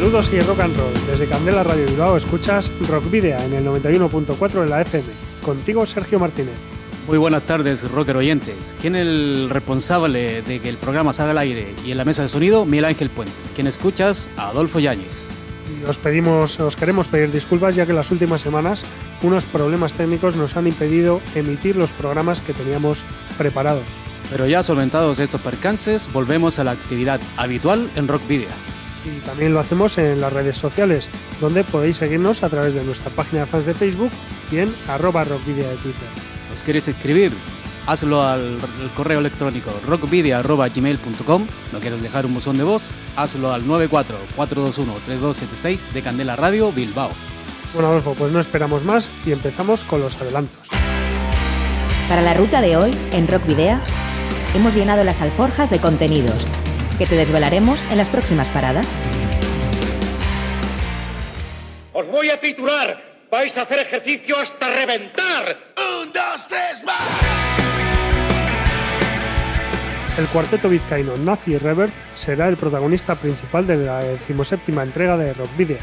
Saludos y rock and roll. Desde Candela Radio Bilbao escuchas Rock Video en el 91.4 de la FM. Contigo Sergio Martínez. Muy buenas tardes, rocker oyentes. ¿Quién es el responsable de que el programa salga al aire y en la mesa de sonido? Miguel Ángel Puentes. ¿Quién escuchas? Adolfo Yáñez. Os pedimos, os queremos pedir disculpas ya que las últimas semanas unos problemas técnicos nos han impedido emitir los programas que teníamos preparados. Pero ya solventados estos percances, volvemos a la actividad habitual en Rock Video y también lo hacemos en las redes sociales, donde podéis seguirnos a través de nuestra página de fans de Facebook y en arroba rockvidia de Twitter. ¿Os queréis escribir? Hazlo al, correo electrónico rockvidia.gmail.com ¿No quieres dejar un buzón de voz? Hazlo al 944213276 de Candela Radio Bilbao. Bueno, Adolfo, pues no esperamos más y empezamos con los adelantos. Para la ruta de hoy, en Rock hemos llenado las alforjas de contenidos que te desvelaremos en las próximas paradas. Os voy a titular. Vais a hacer ejercicio hasta reventar. Un, dos, tres, más. El cuarteto vizcaíno Nazi Revert será el protagonista principal de la decimoséptima entrega de Rock Video.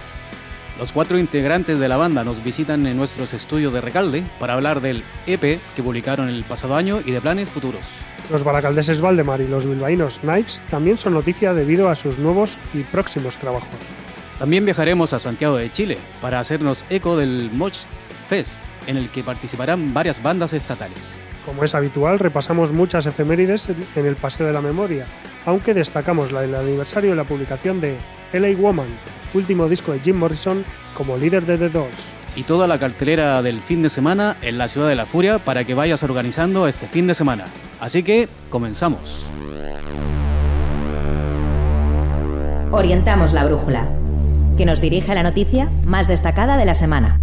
Los cuatro integrantes de la banda nos visitan en nuestros estudios de Recalde para hablar del EP que publicaron el pasado año y de planes futuros. Los baracaldeses Valdemar y los bilbaínos Knives también son noticia debido a sus nuevos y próximos trabajos. También viajaremos a Santiago de Chile para hacernos eco del Moch Fest, en el que participarán varias bandas estatales. Como es habitual, repasamos muchas efemérides en el Paseo de la Memoria, aunque destacamos la del aniversario de la publicación de LA Woman, último disco de Jim Morrison como líder de The Doors y toda la cartelera del fin de semana en la Ciudad de la Furia para que vayas organizando este fin de semana. Así que comenzamos. Orientamos la brújula, que nos dirige a la noticia más destacada de la semana.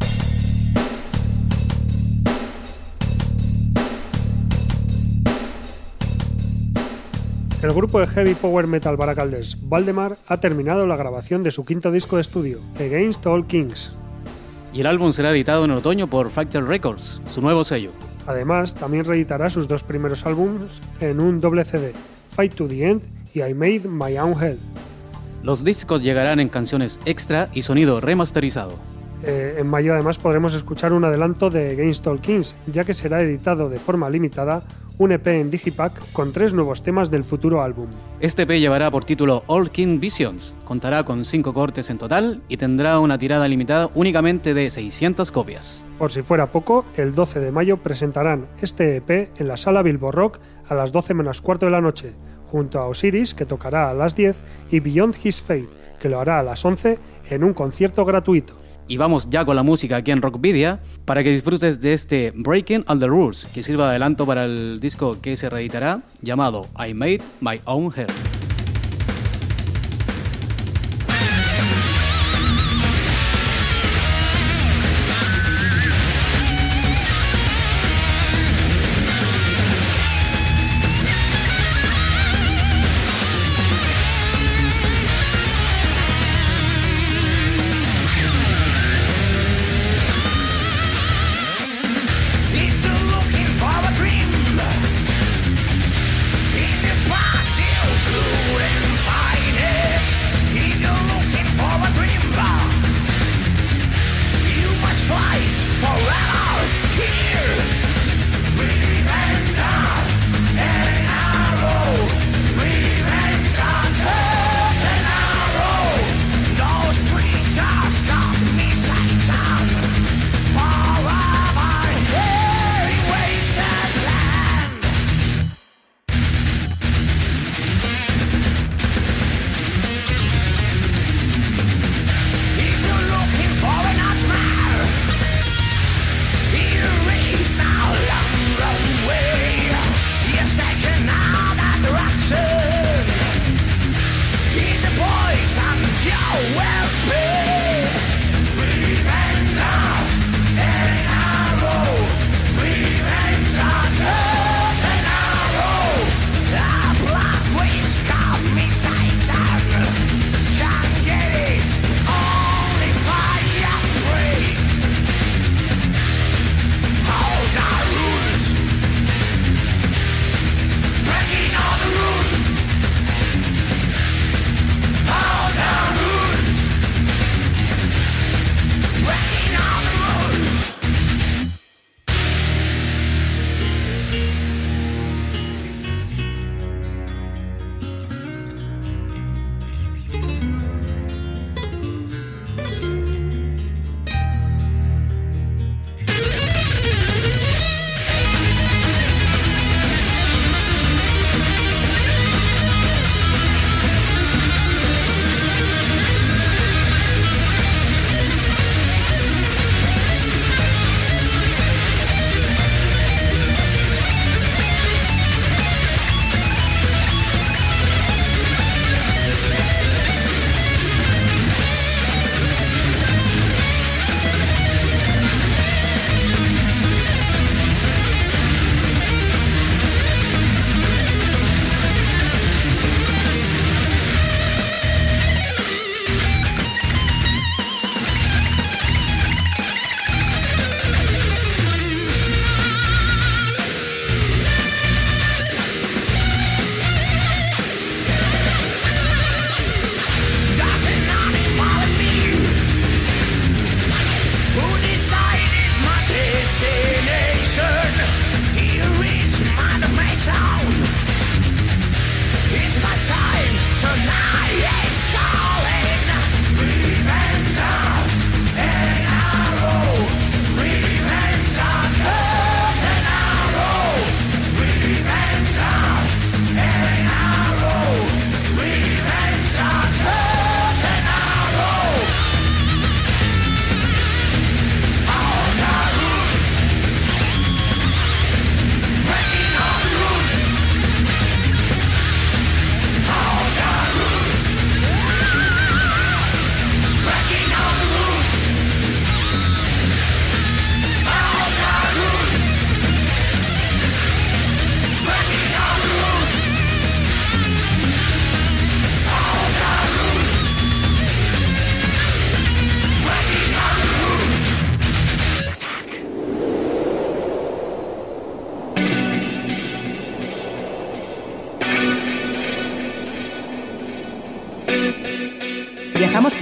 El grupo de heavy power metal baracaldes Valdemar ha terminado la grabación de su quinto disco de estudio, Against All Kings, y el álbum será editado en otoño por Factor Records, su nuevo sello. Además, también reeditará sus dos primeros álbumes en un doble CD, Fight to the End y I Made My Own Hell. Los discos llegarán en canciones extra y sonido remasterizado. Eh, en mayo además podremos escuchar un adelanto de All Kings, ya que será editado de forma limitada un EP en Digipack con tres nuevos temas del futuro álbum. Este EP llevará por título All King Visions, contará con cinco cortes en total y tendrá una tirada limitada únicamente de 600 copias. Por si fuera poco, el 12 de mayo presentarán este EP en la sala Bilbo Rock a las 12 menos cuarto de la noche, junto a Osiris, que tocará a las 10, y Beyond His Fate, que lo hará a las 11 en un concierto gratuito. Y vamos ya con la música aquí en Rockvidia para que disfrutes de este Breaking All the Rules, que sirva de adelanto para el disco que se reeditará llamado I Made My Own Hair.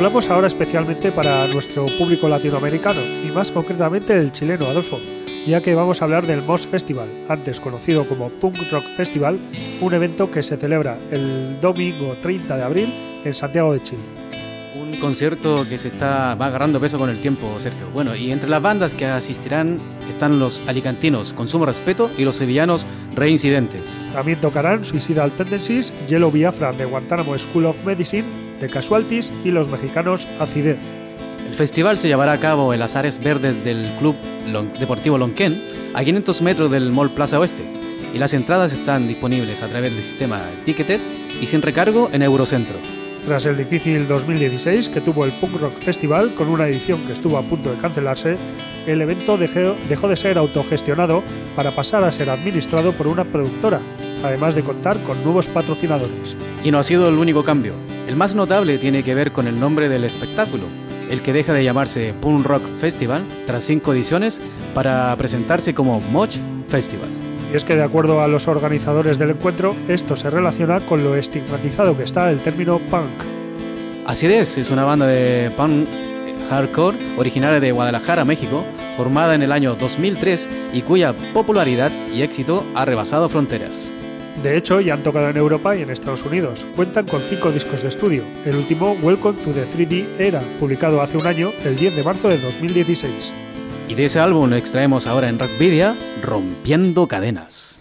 Hablamos ahora especialmente para nuestro público latinoamericano y más concretamente el chileno Adolfo, ya que vamos a hablar del Moss Festival, antes conocido como Punk Rock Festival, un evento que se celebra el domingo 30 de abril en Santiago de Chile. Un concierto que se está va agarrando peso con el tiempo, Sergio. Bueno, y entre las bandas que asistirán están los alicantinos Consumo Respeto y los sevillanos Reincidentes. También tocarán Suicidal Tendencies, Yellow Biafra de Guantánamo School of Medicine, de Casualties y los mexicanos Acidez. El festival se llevará a cabo en las áreas verdes del Club Deportivo Lonquén, a 500 metros del Mall Plaza Oeste, y las entradas están disponibles a través del sistema Ticketed y sin recargo en Eurocentro. Tras el difícil 2016 que tuvo el Punk Rock Festival con una edición que estuvo a punto de cancelarse, el evento dejó de ser autogestionado para pasar a ser administrado por una productora, además de contar con nuevos patrocinadores. Y no ha sido el único cambio. El más notable tiene que ver con el nombre del espectáculo, el que deja de llamarse Punk Rock Festival tras cinco ediciones para presentarse como Moch Festival. Y es que de acuerdo a los organizadores del encuentro, esto se relaciona con lo estigmatizado que está el término punk. Así es, es una banda de punk hardcore originaria de Guadalajara, México, formada en el año 2003 y cuya popularidad y éxito ha rebasado fronteras. De hecho, ya han tocado en Europa y en Estados Unidos. Cuentan con cinco discos de estudio. El último, Welcome to the 3D Era, publicado hace un año, el 10 de marzo de 2016. Y de ese álbum extraemos ahora en Rockvidia Rompiendo Cadenas.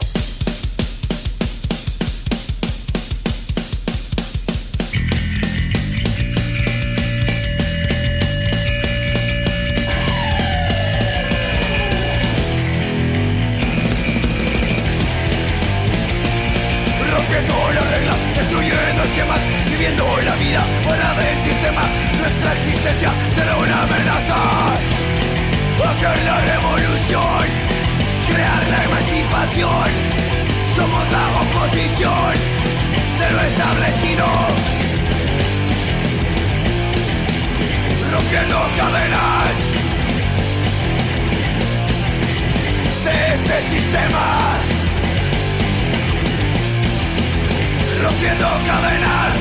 Rompiendo cadenas.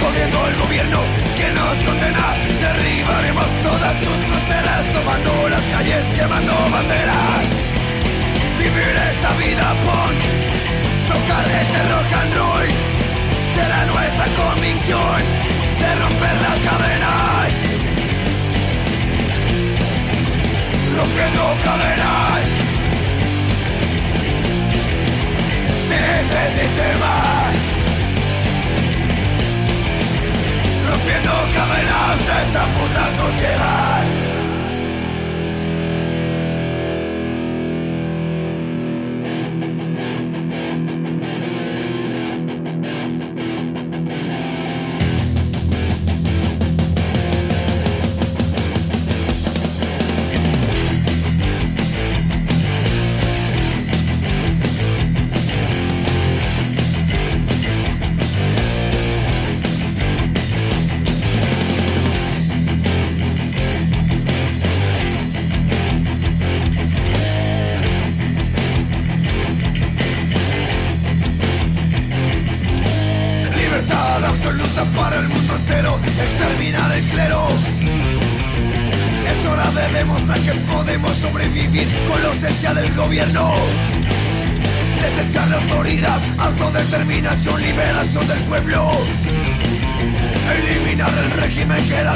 Jodiendo el gobierno que nos condena, derribaremos todas sus fronteras, tomando las calles, quemando banderas. Vivir esta vida punk, tocar este rock and roll, será nuestra convicción de romper las cadenas. Rompiendo cadenas de este sistema. Rompiendo cadenas de esta puta sociedad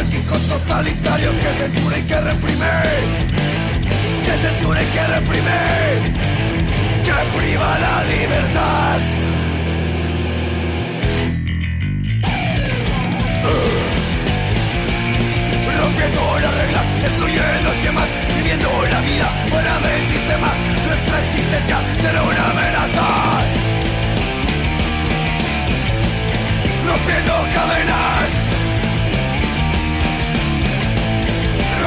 monárquicos totalitarios que censura y que reprime, que censura y que reprime, que priva la libertad. Uh. Rompiendo las reglas, destruyendo esquemas, viviendo la vida fuera del sistema, nuestra existencia será una amenaza. Rompiendo cadenas.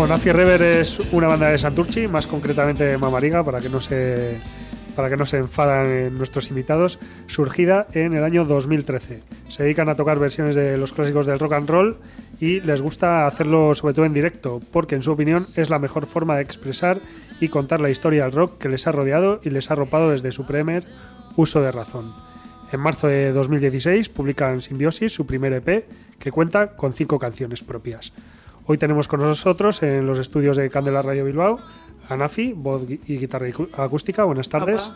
Bueno, Nazi Rever es una banda de Santurchi, más concretamente de Mamariga, para que no se para que no se enfadan nuestros invitados, surgida en el año 2013. Se dedican a tocar versiones de los clásicos del rock and roll y les gusta hacerlo sobre todo en directo, porque en su opinión es la mejor forma de expresar y contar la historia del rock que les ha rodeado y les ha arropado desde su primer uso de razón. En marzo de 2016 publican Simbiosis, su primer EP, que cuenta con cinco canciones propias. Hoy tenemos con nosotros en los estudios de Candela Radio Bilbao a Nafi, voz y guitarra acústica, buenas tardes.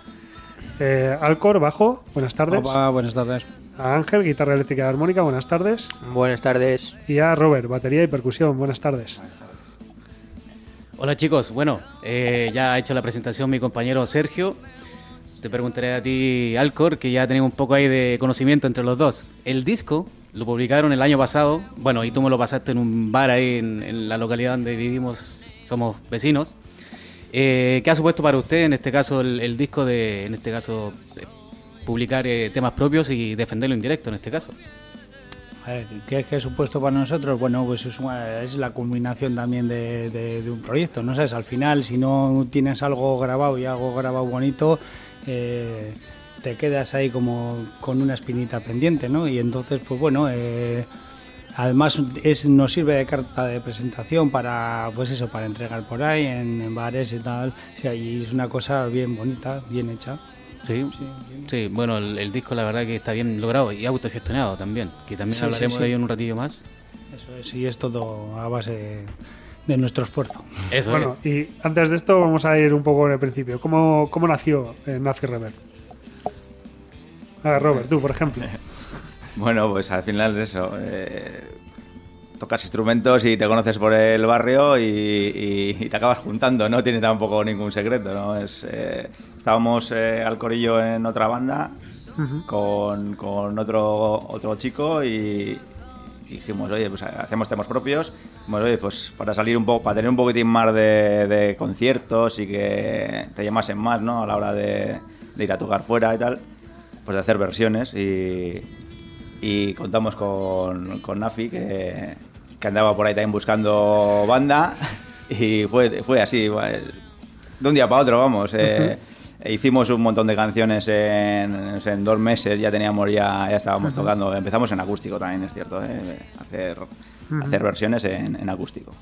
Eh, Alcor, bajo, buenas tardes. Opa, buenas tardes. A Ángel, guitarra eléctrica y armónica, buenas tardes. Buenas tardes. Y a Robert, batería y percusión, buenas tardes. Hola chicos, bueno, eh, ya ha hecho la presentación mi compañero Sergio. Te preguntaré a ti, Alcor, que ya tenemos un poco ahí de conocimiento entre los dos. El disco lo publicaron el año pasado, bueno, y tú me lo pasaste en un bar ahí en, la localidad donde vivimos, somos vecinos. Eh, ¿Qué ha supuesto para usted, en este caso, el, disco de, en este caso, eh, publicar eh, temas propios y defenderlo en directo, en este caso? ¿qué, qué ha supuesto para nosotros? Bueno, pues es, la culminación también de- de un proyecto, ¿no sabes? Al final, si no tienes algo grabado y algo grabado bonito, eh, te quedas ahí como con una espinita pendiente, ¿no? Y entonces, pues bueno, eh, además es, nos sirve de carta de presentación para, pues eso, para entregar por ahí en, en bares y tal. O sea, y es una cosa bien bonita, bien hecha. Sí, sí, bueno, el, el disco la verdad que está bien logrado y autogestionado también, que también Sí, hablaremos sí, sí. de ello en un ratillo más. Eso es, y es todo a base de, de nuestro esfuerzo. Eso bueno, es. y antes de esto vamos a ir un poco en el principio. ¿Cómo, cómo nació eh, Nazi Rever? A ver, Robert, tú, por ejemplo. Bueno, pues al final es eso. eh, tocas instrumentos y te conoces por el barrio y, y- y te acabas juntando. No tiene tampoco ningún secreto, ¿no? Es, eh, estábamos eh, al corillo en otra banda con, con otro, otro chico y dijimos, oye, pues hacemos temas propios. Dijimos, oye, pues para salir un poco, para tener un poquitín más de, de conciertos y que te llamasen más, ¿no? A la hora de, de ir a tocar fuera y tal, pues de hacer versiones y, y contamos con, con Nafi que, que andaba por ahí también buscando banda y fue, fue así, bueno, de un día para otro, vamos. eh, Hicimos un montón de canciones en, en dos meses, ya teníamos, ya, ya estábamos tocando. Empezamos en acústico también, es cierto, eh, hacer, hacer versiones en, en acústico.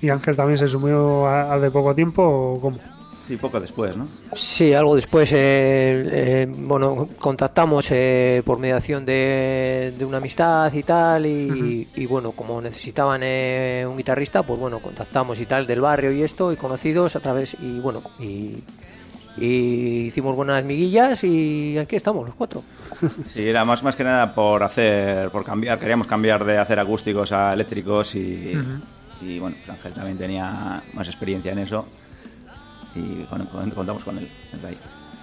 ¿Y Ángel también se sumió de poco tiempo o cómo? Sí, poco después, ¿no? Sí, algo después, eh, eh, bueno, contactamos eh, por mediación de, de una amistad y tal, y, y bueno, como necesitaban eh, un guitarrista, pues bueno, contactamos y tal del barrio y esto, y conocidos a través, y bueno, y, y hicimos buenas miguillas y aquí estamos los cuatro. Sí, era más, más que nada por hacer, por cambiar, queríamos cambiar de hacer acústicos a eléctricos y, y bueno, pues Ángel también tenía más experiencia en eso y con- con- contamos con él. desde ahí.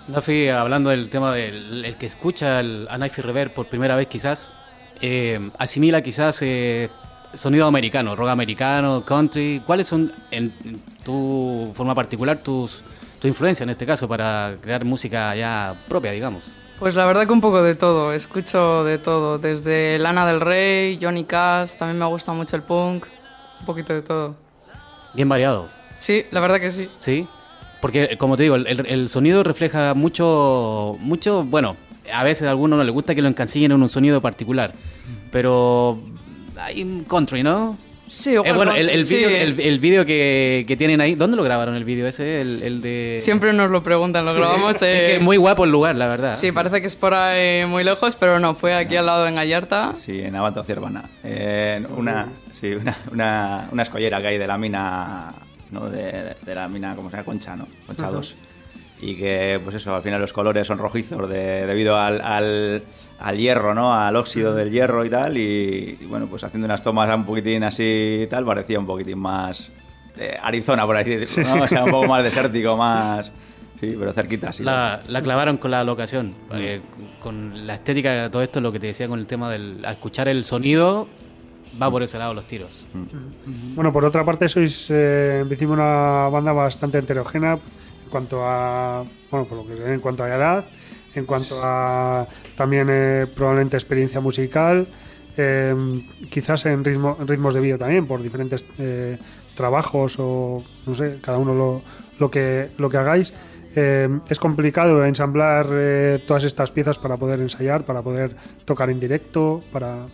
Nafi, hablando del tema del el que escucha el, a Knife Rever por primera vez quizás, eh, asimila quizás eh, sonido americano, rock americano, country. ¿Cuáles son, en, en tu forma particular, tus tu influencia en este caso para crear música ya propia, digamos? Pues la verdad que un poco de todo, escucho de todo, desde Lana del Rey, Johnny Cash, también me gusta mucho el punk, un poquito de todo. Bien variado, Sí, la verdad que sí. ¿sí? Porque, como te digo, el, el sonido refleja mucho, mucho, bueno, a veces a algunos no les gusta que lo encasillen en un sonido particular, pero hay un country, ¿no? Sí, Eh, bueno, el, el sí. vídeo el, el vídeo que, que tienen ahí, ¿dónde lo grabaron el vídeo ese? El, el de... Siempre nos lo preguntan, lo grabamos. Es eh, que es muy guapo el lugar, la verdad. Sí, parece que es por ahí muy lejos, pero no, fue aquí al lado en Gallarta. Sí, en Abato Ciervana. En una, sí, una, una, una escollera que hay de la mina, ¿no? De, de la mina, ¿cómo se llama? Concha, ¿no? Concha 2. y que, pues eso, al final los colores son rojizos de- debido al, al, al hierro, ¿no? Al óxido del hierro y tal, y, y bueno, pues haciendo unas tomas un poquitín así y tal, parecía un poquitín más eh, Arizona, por así decirlo. O sea, un poco más desértico, más... Sí, pero cerquita, sí. La, la clavaron con la locación. eh, con la estética de todo esto, lo que te decía con el tema del. Al escuchar el sonido, va por ese lado los tiros. Bueno, por otra parte, sois eh, en principio una banda bastante heterogénea en cuanto a, bueno, por lo que en cuanto a edad, en cuanto a también eh, probablemente experiencia musical, eh, quizás en, ritmo, en ritmos de vida también, por diferentes eh, trabajos o no sé, cada uno lo, lo que lo que hagáis. Eh, es complicado ensamblar eh, todas estas piezas para poder ensayar, para poder tocar en directo, para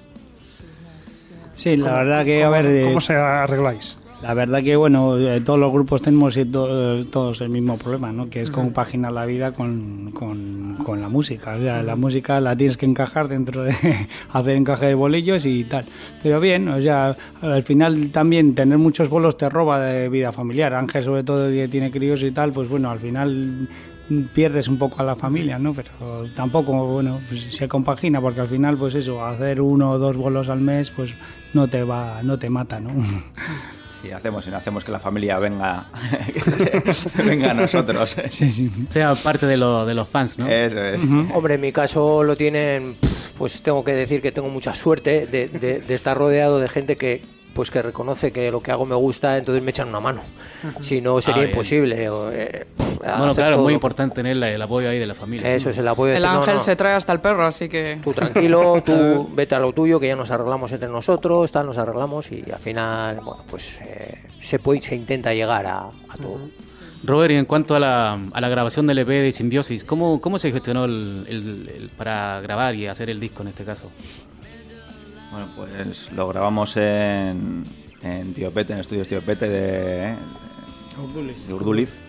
Sí, la ¿Cómo- verdad que, a ver, eh, ¿Cómo se arregláis? La verdad que, bueno, eh, todos los grupos tenemos eh, to- todos el mismo problema, ¿no? Que es compaginar la vida con, con, con la música. O sea, la música la tienes que encajar dentro de hacer encaje de bolillos y tal. Pero bien, o sea, al final también tener muchos bolos te roba de vida familiar. Ángel, sobre todo, que tiene críos y tal, pues bueno, al final pierdes un poco a la familia, ¿no? Pero tampoco, bueno, pues se compagina porque al final, pues eso, hacer uno o dos bolos al mes, pues no te va, no te mata, ¿no? Hacemos, y no hacemos que la familia venga, venga a nosotros. Sí, sí. Sea parte de, lo- de los fans, ¿no? Eso es. Hombre, en mi caso lo tienen, pues tengo que decir que tengo mucha suerte de, de- de estar rodeado de gente que pues que reconoce que lo que hago me gusta, entonces me echan una mano. Si no sería Ah, imposible. o, eh, pf, Bueno, claro, todo. muy importante tener el apoyo ahí de la familia. Eso es el apoyo de El decir, no, ángel no, se trae hasta el perro, así que... Tú tranquilo, tú vete a lo tuyo, que ya nos arreglamos entre nosotros, tal, nos arreglamos y al final, bueno, pues eh, se, puede, se intenta llegar a, a todo. Robert, y en cuanto a la, a la grabación del EP de Simbiosis, ¿cómo, cómo se gestionó el, el- el- para grabar y hacer el disco en este caso? Bueno, pues lo grabamos en, en Tío Pete, en estudios Tío Pete de, de Urduliz.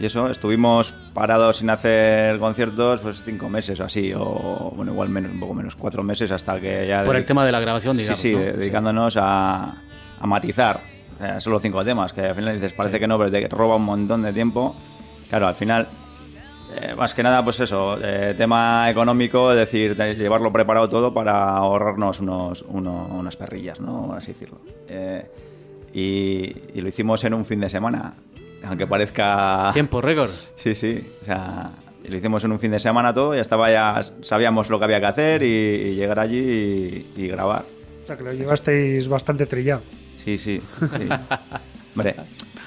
Y eso, estuvimos parados sin hacer conciertos pues cinco meses o así, o bueno, igual menos, un poco menos, cuatro meses hasta que ya... Por el tema de la grabación, digamos. Sí, sí, ¿no? dedicándonos a, a matizar. O sea, solo cinco temas, que al final dices, parece que no, pero te roba un montón de tiempo. Claro, al final, eh, más que nada, pues eso, eh, tema económico, es decir, de llevarlo preparado todo para ahorrarnos unos, uno- unas perrillas, ¿no? Por así decirlo. Eh, y, y lo hicimos en un fin de semana, aunque parezca... Tiempo récord. Sí, sí. O sea, lo hicimos en un fin de semana todo, ya estaba ya, sabíamos lo que había que hacer y, y llegar allí y, y grabar. O sea, que lo llevasteis bastante trillado. Sí, sí. sí. Hombre,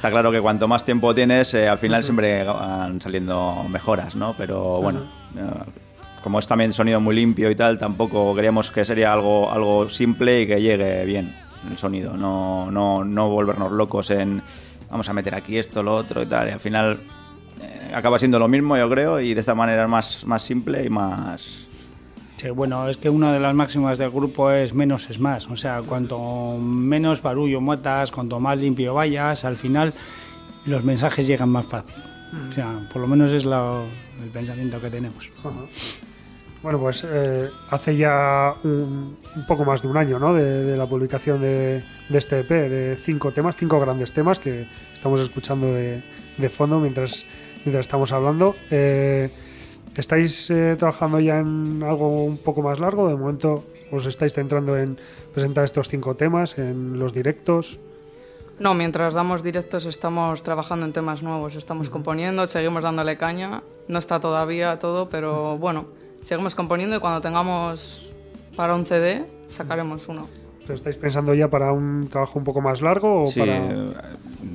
está claro que cuanto más tiempo tienes, eh, al final siempre van saliendo mejoras, ¿no? Pero bueno, eh, como es también sonido muy limpio y tal, tampoco queríamos que sería algo, algo simple y que llegue bien el sonido. No, no, no volvernos locos en vamos a meter aquí esto, lo otro y tal. Y al final eh, acaba siendo lo mismo, yo creo, y de esta manera es más, más simple y más... Sí, bueno, es que una de las máximas del grupo es menos es más. O sea, cuanto menos barullo metas, cuanto más limpio vayas, al final los mensajes llegan más fácil. O sea, por lo menos es la- el pensamiento que tenemos. Ajá. Bueno, pues eh, hace ya un, un poco más de un año, ¿no? De, de la publicación de, de este EP, de cinco temas, cinco grandes temas que estamos escuchando de, de fondo mientras, mientras estamos hablando. Eh, ¿Estáis eh, trabajando ya en algo un poco más largo? De momento os estáis centrando en presentar estos cinco temas, en los directos. No, mientras damos directos estamos trabajando en temas nuevos, estamos componiendo, seguimos dándole caña. No está todavía todo, pero bueno, seguimos componiendo y cuando tengamos para un CD sacaremos uno. ¿Pero ¿Estáis pensando ya para un trabajo un poco más largo o Sí, para...? eh,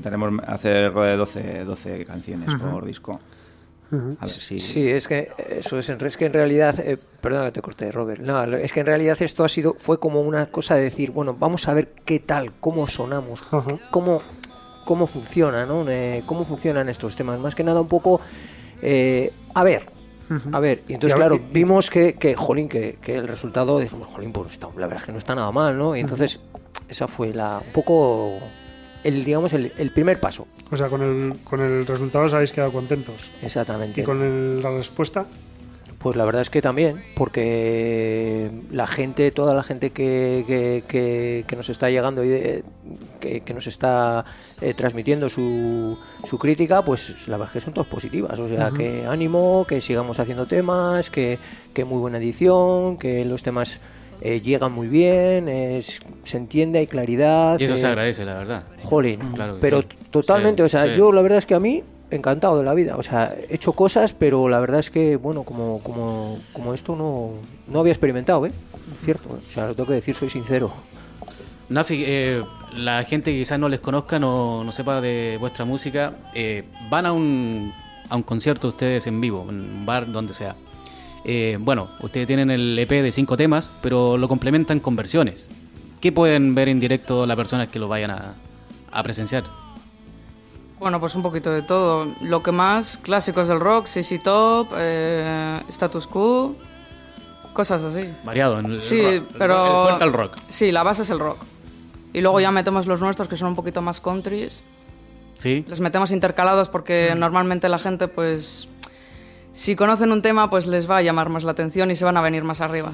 tenemos hacer de 12, 12 canciones por disco. Ujú. A ver si... Sí, es que eso es, en- es que en realidad, eh, perdona que te corté, Robert. No, es que en realidad esto ha sido fue como una cosa de decir, bueno, vamos a ver qué tal, cómo sonamos, cómo cómo funciona, ¿no? Eh, cómo funcionan estos temas. Más que nada un poco, eh, a ver, a ver. Y entonces claro, vimos que, que jolín, que, que el resultado dijimos, jolín, pues está- la verdad es que no está nada mal, ¿no? Y entonces esa fue la un poco el digamos el, el primer paso. O sea, con el, con el resultado os habéis quedado contentos. Exactamente. ¿Y con el- la respuesta? Pues la verdad es que también, porque la gente, toda la gente que, que, que- que nos está llegando y de- que, nos está eh, transmitiendo su, su crítica, pues la verdad es que son todas positivas. O sea, que ánimo, que sigamos haciendo temas, que, que muy buena edición, que los temas eh, llegan muy bien, es- se entiende, hay claridad. Y eso se eh, agradece, la verdad. Jolín, Claro pero sí. totalmente, Sí, o sea, sí. yo la verdad es que a mí encantado de la vida, o sea, he hecho cosas, pero la verdad es que, bueno, como, como, como esto no, no había experimentado, ¿eh? Cierto, ¿eh? o sea, lo tengo que decir, soy sincero. Nafi, eh, la gente que quizás no les conozca, no, no sepa de vuestra música, eh, van a un, a un concierto ustedes en vivo, en un bar, donde sea. Eh, bueno, ustedes tienen el EP de cinco temas, pero lo complementan con versiones. ¿Qué pueden ver en directo las personas que lo vayan a, a presenciar? Bueno, pues un poquito de todo. Lo que más, clásicos del rock, CC Top, eh, Status Quo, cosas así. Variado, en el, Sí, rock, pero... el fuerte al rock. Sí, la base es el rock. Y luego ya metemos los nuestros, que son un poquito más countries. ¿Sí? Los metemos intercalados porque normalmente la gente, pues... Si conocen un tema, pues les va a llamar más la atención y se van a venir más arriba.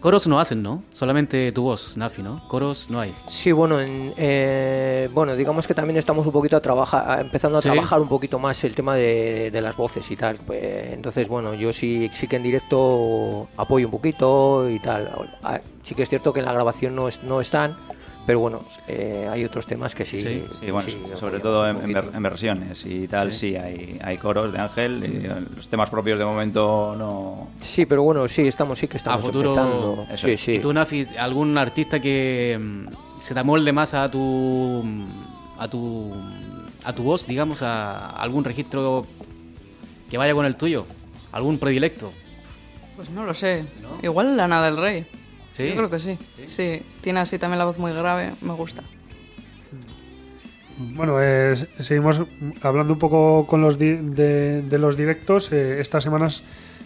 Coros no hacen, ¿no? Solamente tu voz, Nafi, ¿no? Coros no hay. Sí, bueno, en- eh, bueno, digamos que también estamos un poquito a trabajar, empezando a Sí. trabajar un poquito más el tema de, de las voces y tal. Pues, entonces, bueno, yo sí, sí que en directo apoyo un poquito y tal. Sí que es cierto que en la grabación no, es, no están, pero bueno, eh, hay otros temas que sí. Sí, Sí, bueno, sí, sobre todo en, versiones y tal, sí, hay, hay coros de Ángel. y, eh, los temas propios de momento no. Sí, pero bueno, sí, estamos, sí que A estamos futuro. empezando. Eso Sí, es. sí. ¿Y tú, Nafi, algún artista que mm, se te amolde más a tu. a tu. a tu voz, digamos, a algún registro que vaya con el tuyo? ¿Algún predilecto? Pues no lo sé. Igual Lana del Rey. Sí. Yo creo que sí. sí. Tiene así también la voz muy grave. Me gusta. Bueno, eh, seguimos hablando un poco con los di- de, de los directos. Eh, estas semanas,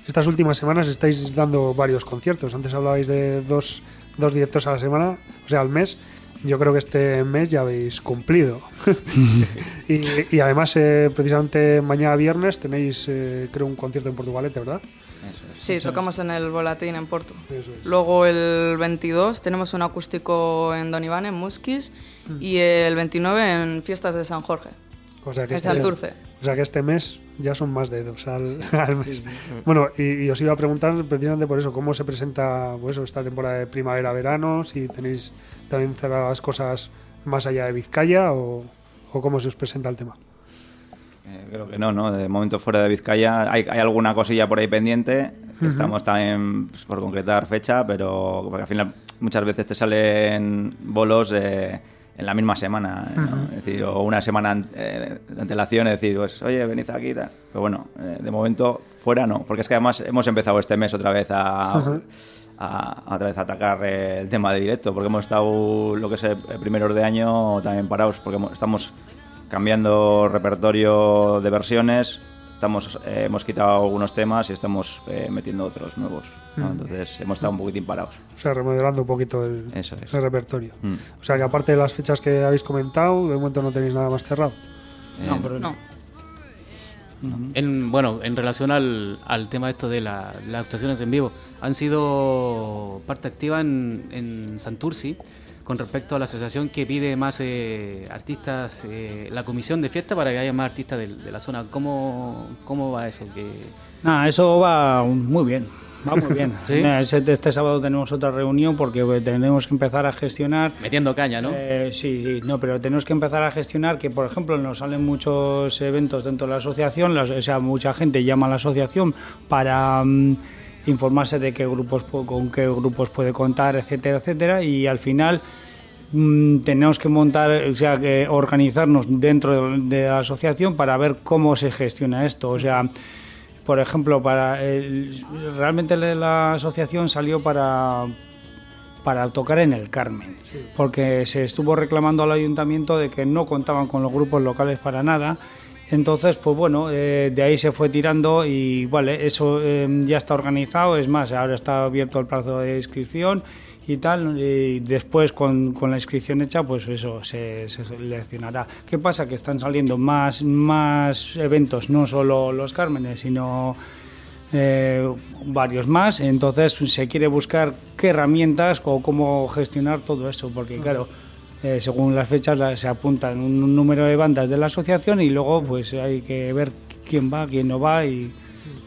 estas últimas semanas estáis dando varios conciertos. Antes hablabais de dos, dos directos a la semana, o sea, al mes. Yo creo que este mes ya habéis cumplido. y, y además, eh, precisamente mañana viernes tenéis, eh, creo, un concierto en Portugalete, ¿verdad? Sí, tocamos en el Volatín en Porto. Eso es. Luego el 22 tenemos un acústico en Don Iván, en Muskis. Y el 29 en Fiestas de San Jorge. O sea que En este, Santurce. o sea que este mes ya son más de dos al, al mes. Bueno, y, y os iba a preguntar precisamente por eso, ¿cómo se presenta pues esta temporada de primavera-verano? Si tenéis también cerradas cosas más allá de Vizcaya o, o cómo se os presenta el tema. Eh, creo que no, ¿no? De momento fuera de Vizcaya hay, hay alguna cosilla por ahí pendiente. Estamos también pues, por concretar fecha, pero porque al final muchas veces te salen bolos eh, en la misma semana. ¿no? Es decir, o una semana an- eh, de antelación, es decir, pues, oye, venid aquí y tal. Pero bueno, eh, de momento fuera no, porque es que además hemos empezado este mes otra vez a, a, a otra vez atacar el tema de directo, porque hemos estado lo que es primeros de año también parados, porque hemos- estamos cambiando repertorio de versiones, estamos eh, hemos quitado algunos temas y estamos eh, metiendo otros nuevos. ¿no? Entonces hemos estado un poquitín parados. O sea, remodelando un poquito el, Eso es. el repertorio. Mm. O sea que aparte de las fechas que habéis comentado, de momento no tenéis nada más cerrado. Eh, No, pero No. En, bueno, en relación al, al tema esto de la- las actuaciones en vivo, han sido parte activa en, en Santurci con respecto a la asociación que pide más eh, artistas, eh, la comisión de fiesta para que haya más artistas de, de la zona. ¿Cómo, ¿Cómo va eso? Que, Nada, eso va muy bien. Va muy bien. ¿Sí? Mira, Este, este sábado tenemos otra reunión porque eh, tenemos que empezar a gestionar. metiendo caña, ¿no? Eh, sí, sí, no, pero tenemos que empezar a gestionar que, por ejemplo, nos salen muchos eventos dentro de la asociación, o sea, mucha gente llama a la asociación para mm, informarse de qué grupos con qué grupos puede contar, etcétera, etcétera, y al final mm, tenemos que montar, o sea, que organizarnos dentro de, la asociación para ver cómo se gestiona esto, o sea, por ejemplo, para el- realmente la- la asociación salió para para tocar en el Carmen, porque se estuvo reclamando al ayuntamiento de que no contaban con los grupos locales para nada. Entonces, pues bueno, eh, de ahí se fue tirando y vale, eso eh, ya está organizado, es más, ahora está abierto el plazo de inscripción y tal, y después con, con la inscripción hecha, pues eso se, se seleccionará. ¿Qué pasa? Que están saliendo más, más eventos, no solo los Cármenes, sino eh, varios más. Entonces se quiere buscar qué herramientas o cómo gestionar todo eso, porque claro, eh, según las fechas la- se apuntan un número de bandas de la asociación y luego pues hay que ver quién va, quién no va y,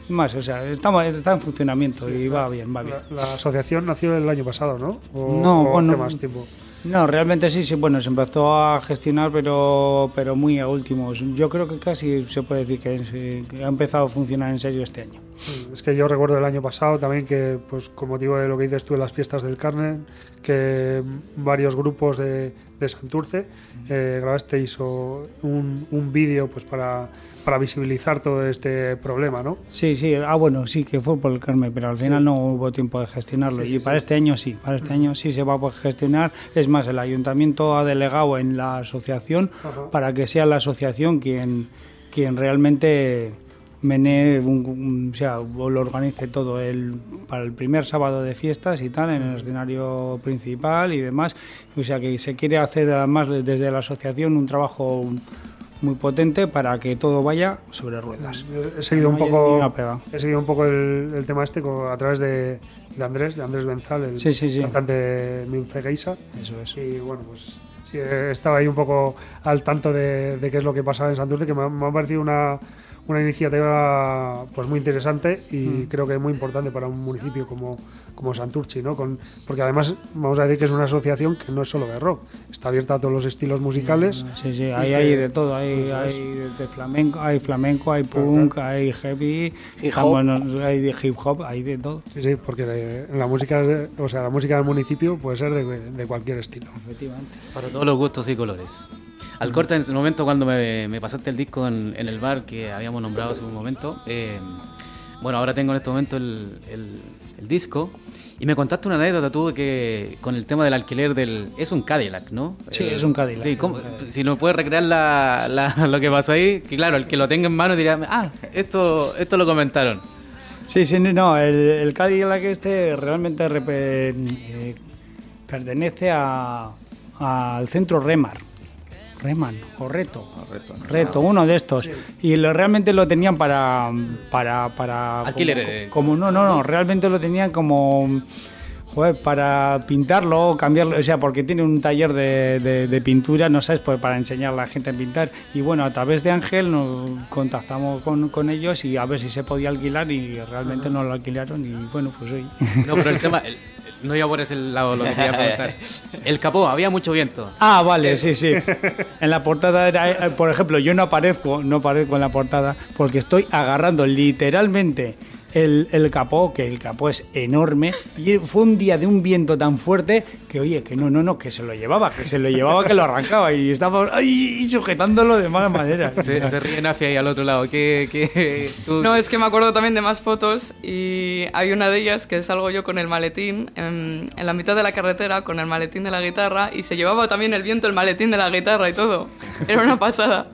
más. O sea, está, está en funcionamiento y va bien, va bien. La, la asociación nació el año pasado, ¿no? O, No, o bueno, hace más tiempo. No, realmente sí, sí, bueno, se empezó a gestionar, pero, pero muy a últimos. Yo creo que casi se puede decir que, ha empezado a funcionar en serio este año. Mm, Es que yo recuerdo el año pasado también que, pues con motivo de lo que dices tú en las fiestas del Carmen, que varios grupos de, de Santurce eh, grabasteis un, un vídeo pues para, para visibilizar todo este problema, ¿no? Sí, sí, ah, bueno, sí, que fue por el Carmen, pero al final no hubo tiempo de gestionarlo. Sí, y sí, para este año sí, para este año sí se va a gestionar. Es más, el ayuntamiento ha delegado en la asociación Ajá. para que sea la asociación quien, quien realmente un- un- o sea, lo organice todo el, para el primer sábado de fiestas y tal, en el escenario principal y demás. O sea que se quiere hacer además desde la asociación un trabajo muy potente para que todo vaya sobre ruedas. He seguido un No poco, he seguido un poco el, el tema este a través de, de Andrés, de Andrés Benzal, el Sí, sí, sí. cantante de Milce Geisa. Eso es. Y bueno, pues sí, estaba ahí un poco al tanto de, de qué es lo que pasaba en Santurce, que me ha, me ha parecido una, una iniciativa pues muy interesante y Mm. creo que muy importante para un municipio como, como Santurchi, ¿no? Con, porque además vamos a decir que es una asociación que no es solo de rock, está abierta a todos los estilos musicales. Sí, sí, y hay, que- hay de todo, hay, Eso es. hay de flamenco, hay flamenco, hay punk, hay heavy, Hip hop. bueno, hay de hip hop, hay de todo, Sí, sí, porque de- la música, es- o sea, la música del municipio puede ser de, de cualquier estilo. efectivamente. Para todos los gustos y colores. Al corte, en ese momento, cuando me, me pasaste el disco en, en el bar que habíamos nombrado hace un momento, eh, bueno, ahora tengo en este momento el, el- el disco. Y me contaste una anécdota tú que con el tema del alquiler del... Es un Cadillac, ¿no? Sí, Eh, es un Cadillac, Sí, es ¿cómo- un Cadillac. si nos puedes recrear la, la- lo que pasó ahí, que claro, el que lo tenga en mano dirá, ah, esto, esto lo comentaron. Sí, sí, no, el, el Cadillac este realmente eh, pertenece a- al centro Remar. Reman o Reto. Reto, ¿no? Reto, uno de estos. Y lo, realmente lo tenían para. para, para Alquiler, como, como- no, no, no. Realmente lo tenían como. joder, para pintarlo, cambiarlo, o sea, porque tiene un taller de, de- de pintura, no sabes, pues para enseñar a la gente a pintar. Y bueno, a través de Ángel nos contactamos con, con ellos y a ver si se podía alquilar y realmente nos lo alquilaron y bueno, pues hoy. No, pero el tema... el- no iba por ese lado lo que te iba a preguntar. El capó, había mucho viento. Ah, vale, sí, sí. En la portada era, eh, por ejemplo, yo no aparezco, no aparezco en la portada porque estoy agarrando literalmente el, el capó, que el capó es enorme, y fue un día de un viento tan fuerte que, oye, que no, no, no, que se lo llevaba, que se lo llevaba, que lo arrancaba y estaba ahí sujetándolo de mala manera. Se, se ríe Nafi ahí al otro lado. ¿Qué, qué, tú- No, es que me acuerdo también de más fotos y hay una de ellas que salgo yo con el maletín en, en la mitad de la carretera con el maletín de la guitarra y se llevaba también el viento el maletín de la guitarra y todo. Era una pasada.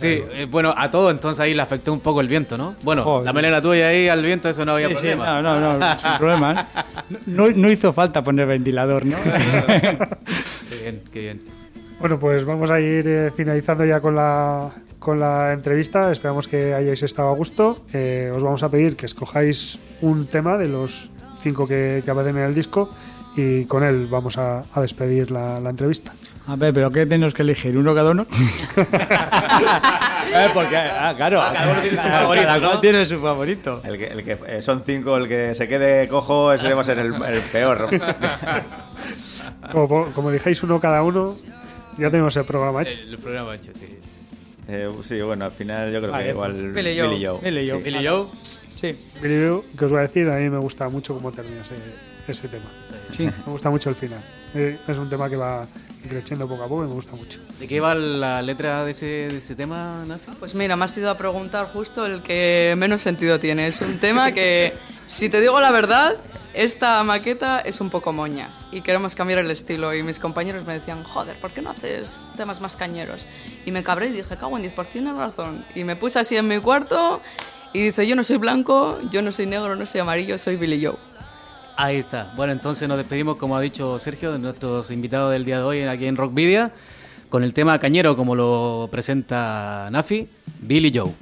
Sí, eh, bueno, a todo entonces ahí le afectó un poco el viento, ¿no? Bueno, Joder. la melena tuya ahí al viento, eso no había Sí, sí, problema. no, no, no, sin problema. ¿eh? No, no hizo falta poner ventilador, ¿no? Qué bien, qué bien. Bueno, pues vamos a ir eh, finalizando ya con la, con la entrevista. Esperamos que hayáis estado a gusto. Eh, os vamos a pedir que escojáis un tema de los cinco que, que aparecen en el disco y con él vamos a, a despedir la, la entrevista. A ver, pero ¿qué tenemos que elegir? ¿Uno cada uno? Eh, porque, ah, claro, cada uno tiene su favorito, cual ¿no? tiene su favorito. El que, el que eh, son cinco, el que se quede cojo, ese va a ser el, el peor. Como, como elijáis uno cada uno, ya tenemos el programa hecho. El, programa hecho, sí. Eh, sí, bueno, al final yo creo Vale, que igual Billy Joe. Billy Joe. Billy Joe. Sí. Billy Joe, Sí, Billy que os voy a decir, a mí me gusta mucho cómo termina ese, ese tema. Sí. Me gusta mucho el final. Eh, es un tema que va creciendo poco a poco y me gusta mucho. ¿de qué va la letra de ese, de ese tema, Nafi? Pues mira, me has ido a preguntar justo el que menos sentido tiene. Es un tema que, si te digo la verdad, esta maqueta es un poco moñas y queremos cambiar el estilo. Y mis compañeros me decían, joder, ¿por qué no haces temas más cañeros? Y me cabré y dije, cago en 10, por tiene razón. Y me puse así en mi cuarto y dice, yo no soy blanco, yo no soy negro, no soy amarillo, soy Billy Joe. Ahí está. Bueno, entonces nos despedimos, como ha dicho Sergio, de nuestros invitados del día de hoy aquí en Rockvidia, con el tema cañero, como lo presenta Nafi, Billy Joe.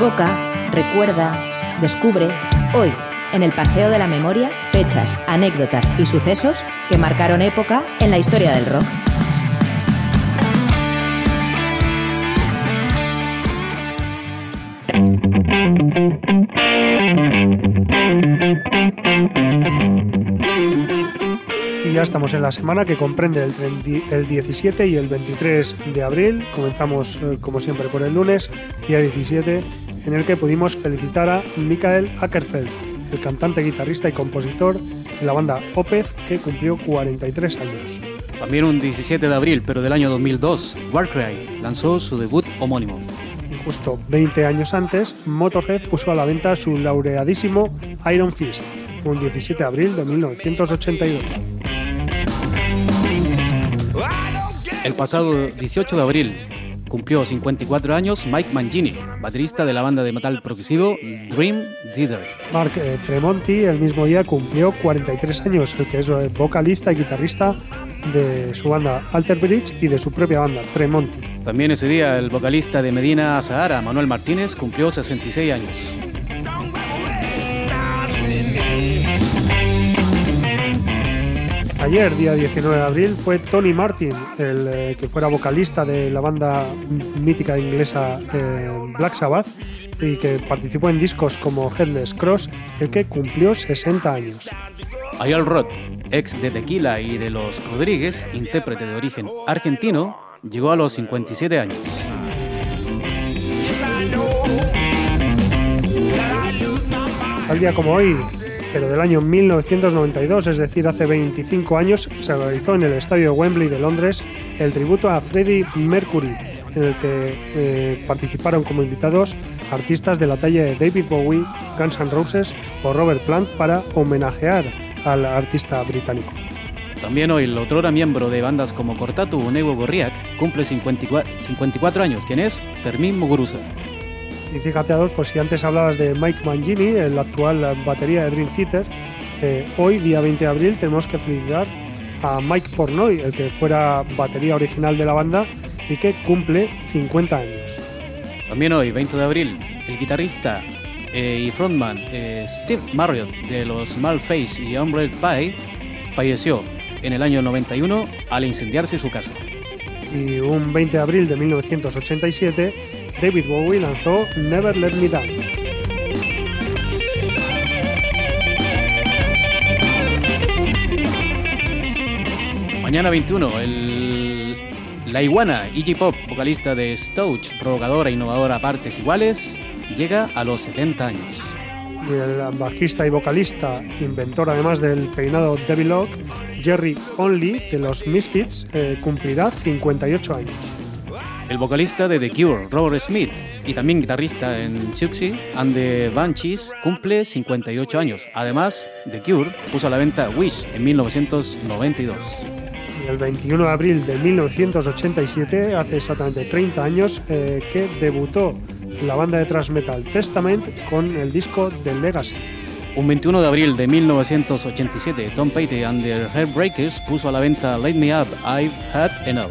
Evoca, recuerda, descubre, hoy, en el Paseo de la Memoria, fechas, anécdotas y sucesos que marcaron época en la historia del rock. Y ya estamos en la semana que comprende el, 30 el 17 y el 23 de abril. Comenzamos, eh, como siempre, por el lunes, día 17, en el que pudimos felicitar a Michael Ackerfeld, el cantante, guitarrista y compositor de la banda Opeth, que cumplió 43 años. También un 17 de abril, pero del año 2002, Warcry lanzó su debut homónimo. Y justo 20 años antes, Motorhead puso a la venta su laureadísimo Iron Fist. Fue un 17 de abril de 1982. El pasado 18 de abril cumplió 54 años Mike Mangini, baterista de la banda de metal progresivo Dream Theater. Mark eh, Tremonti el mismo día cumplió 43 años, el que es eh, vocalista y guitarrista de su banda Alter Bridge y de su propia banda Tremonti. También ese día el vocalista de Medina Sahara, Manuel Martínez, cumplió 66 años. Ayer, día 19 de abril, fue Tony Martin, el eh, que fuera vocalista de la banda mítica inglesa eh, Black Sabbath y que participó en discos como Headless Cross, el que cumplió 60 años. Ayal Roth, ex de Tequila y de Los Rodríguez, intérprete de origen argentino, llegó a los 57 años. Al día como hoy, pero del año 1992, es decir, hace 25 años, se realizó en el Estadio Wembley de Londres el tributo a Freddie Mercury, en el que eh, participaron como invitados artistas de la talla de David Bowie, Guns N' Roses o Robert Plant para homenajear al artista británico. También hoy el otrora miembro de bandas como Cortatu o Nego Gorriak cumple 54, 54 años, quien es Fermín Muguruza. Y fíjate, Adolfo, si antes hablabas de Mike Mangini, el actual batería de Dream Theater, eh, hoy, día 20 de abril, tenemos que felicitar a Mike Pornoy, el que fuera batería original de la banda y que cumple 50 años. También hoy, 20 de abril, el guitarrista eh, y frontman eh, Steve Marriott de los Malface y Umbrella Pie falleció en el año 91 al incendiarse su casa. Y un 20 de abril de 1987, David Bowie lanzó Never Let Me Down. Mañana 21, el, la iguana Iggy Pop, vocalista de Stouch, provocadora e innovadora a partes iguales, llega a los 70 años. Y el bajista y vocalista, inventor además del peinado Devil Lock, Jerry Only de los Misfits, eh, cumplirá 58 años. El vocalista de The Cure, Robert Smith, y también guitarrista en Siouxsie and the Banshees, cumple 58 años. Además, The Cure puso a la venta Wish en 1992. Y el 21 de abril de 1987, hace exactamente 30 años, eh, que debutó la banda de thrash metal Testament con el disco The Legacy. Un 21 de abril de 1987, Tom Petty and the Heartbreakers puso a la venta Light Me Up, I've Had Enough.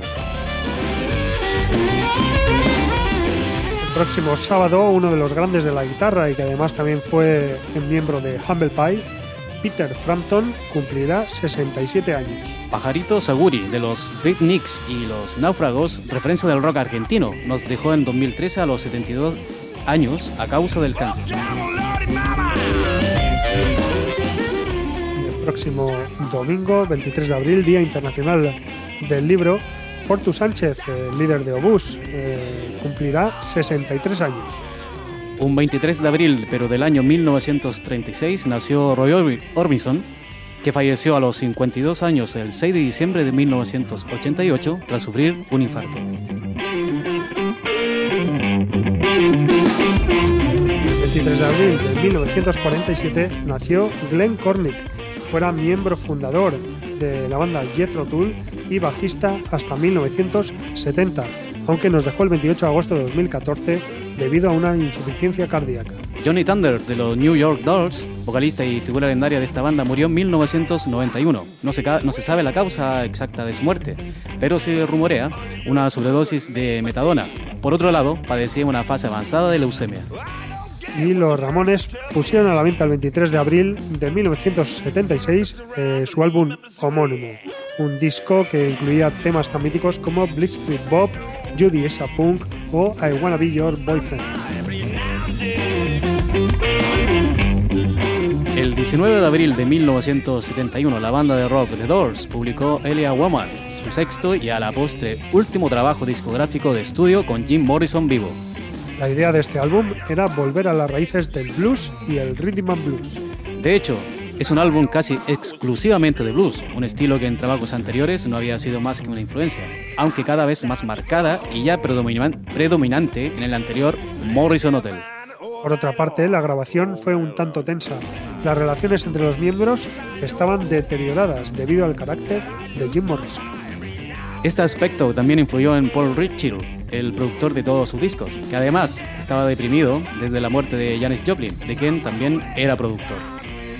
Próximo sábado, uno de los grandes de la guitarra y que además también fue miembro de Humble Pie, Peter Frampton, cumplirá 67 años. Pajarito Saguri de los Big Nicks y los Náufragos, referencia del rock argentino, nos dejó en 2013 a los 72 años a causa del cáncer. El próximo domingo, 23 de abril, Día Internacional del Libro, Fortu Sánchez, eh, líder de Obús, eh, cumplirá 63 años. Un 23 de abril, pero del año 1936, nació Roy Orbi- Orbison, que falleció a los 52 años el 6 de diciembre de 1988 tras sufrir un infarto. El 23 de abril de 1947 nació Glenn Cornick, fuera miembro fundador de la banda Jethro Tull y bajista hasta 1970, aunque nos dejó el 28 de agosto de 2014 debido a una insuficiencia cardíaca. Johnny Thunder de los New York Dolls, vocalista y figura legendaria de esta banda, murió en 1991. No se, no se sabe la causa exacta de su muerte, pero se rumorea una sobredosis de metadona. Por otro lado, padecía una fase avanzada de leucemia. Y los Ramones pusieron a la venta el 23 de abril de 1976 eh, su álbum homónimo, un disco que incluía temas tan míticos como Blitzkrieg Bob, Judy is a Punk o I Wanna Be Your Boyfriend. El 19 de abril de 1971, la banda de rock The Doors publicó Elia Woman, su sexto y a la postre último trabajo discográfico de estudio con Jim Morrison vivo. La idea de este álbum era volver a las raíces del blues y el rhythm and blues. De hecho, es un álbum casi exclusivamente de blues, un estilo que en trabajos anteriores no había sido más que una influencia, aunque cada vez más marcada y ya predominan- predominante en el anterior Morrison Hotel. Por otra parte, la grabación fue un tanto tensa. Las relaciones entre los miembros estaban deterioradas debido al carácter de Jim Morrison. Este aspecto también influyó en Paul Ritchie, el productor de todos sus discos, que además estaba deprimido desde la muerte de Janis Joplin, de quien también era productor.